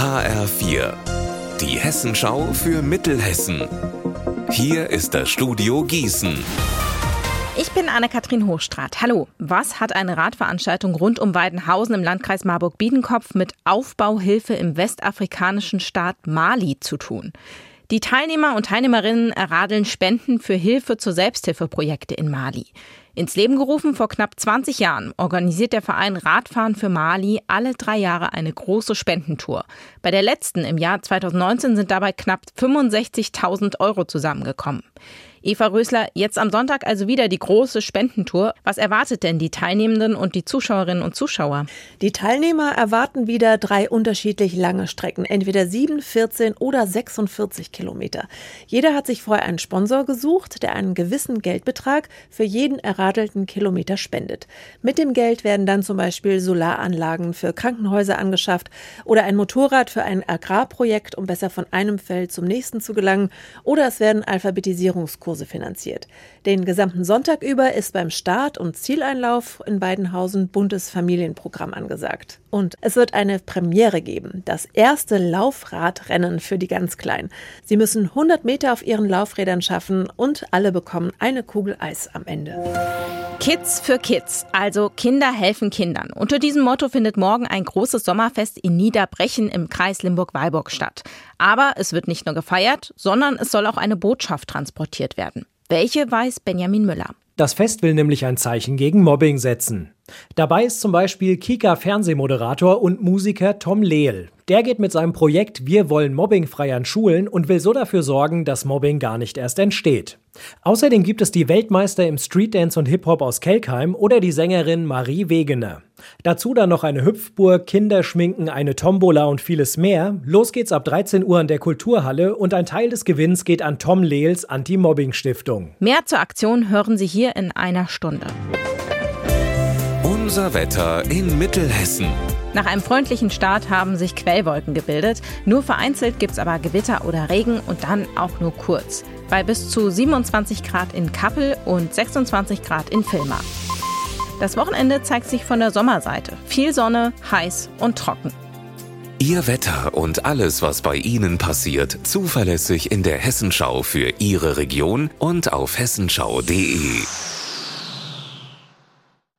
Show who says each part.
Speaker 1: HR4, die Hessenschau für Mittelhessen. Hier ist das Studio Gießen.
Speaker 2: Ich bin Anne-Kathrin Hochstrat. Hallo. Was hat eine Radveranstaltung rund um Weidenhausen im Landkreis Marburg-Biedenkopf mit Aufbauhilfe im westafrikanischen Staat Mali zu tun? Die Teilnehmer und Teilnehmerinnen erradeln Spenden für Hilfe zur Selbsthilfeprojekte in Mali. Ins Leben gerufen vor knapp 20 Jahren organisiert der Verein Radfahren für Mali alle drei Jahre eine große Spendentour. Bei der letzten im Jahr 2019 sind dabei knapp 65.000 Euro zusammengekommen. Eva Rösler, jetzt am Sonntag also wieder die große Spendentour. Was erwartet denn die Teilnehmenden und die Zuschauerinnen und Zuschauer?
Speaker 3: Die Teilnehmer erwarten wieder drei unterschiedlich lange Strecken, entweder 7, 14 oder 46 Kilometer. Jeder hat sich vorher einen Sponsor gesucht, der einen gewissen Geldbetrag für jeden erradelten Kilometer spendet. Mit dem Geld werden dann zum Beispiel Solaranlagen für Krankenhäuser angeschafft oder ein Motorrad für ein Agrarprojekt, um besser von einem Feld zum nächsten zu gelangen, oder es werden Alphabetisierungskurse Kurse finanziert. Den gesamten Sonntag über ist beim Start- und Zieleinlauf in Weidenhausen buntes Familienprogramm angesagt. Und es wird eine Premiere geben, das erste Laufradrennen für die ganz Kleinen. Sie müssen 100 Meter auf ihren Laufrädern schaffen und alle bekommen eine Kugel Eis am Ende.
Speaker 2: Kids für Kids, also Kinder helfen Kindern. Unter diesem Motto findet morgen ein großes Sommerfest in Niederbrechen im Kreis Limburg-Weilburg statt. Aber es wird nicht nur gefeiert, sondern es soll auch eine Botschaft transportiert werden. Welche weiß Benjamin Müller?
Speaker 4: Das Fest will nämlich ein Zeichen gegen Mobbing setzen. Dabei ist zum Beispiel Kika-Fernsehmoderator und Musiker Tom Lehl. Der geht mit seinem Projekt Wir wollen mobbingfrei an Schulen und will so dafür sorgen, dass Mobbing gar nicht erst entsteht. Außerdem gibt es die Weltmeister im Streetdance und Hip-Hop aus Kelkheim oder die Sängerin Marie Wegener. Dazu dann noch eine Hüpfburg, Kinderschminken, eine Tombola und vieles mehr. Los geht's ab 13 Uhr an der Kulturhalle und ein Teil des Gewinns geht an Tom Lehls Anti-Mobbing-Stiftung.
Speaker 2: Mehr zur Aktion hören Sie hier in einer Stunde.
Speaker 1: Unser Wetter in Mittelhessen.
Speaker 2: Nach einem freundlichen Start haben sich Quellwolken gebildet. Nur vereinzelt gibt es aber Gewitter oder Regen und dann auch nur kurz. Bei bis zu 27 Grad in Kappel und 26 Grad in Vilma. Das Wochenende zeigt sich von der Sommerseite. Viel Sonne, heiß und trocken.
Speaker 1: Ihr Wetter und alles, was bei Ihnen passiert, zuverlässig in der Hessenschau für Ihre Region und auf hessenschau.de.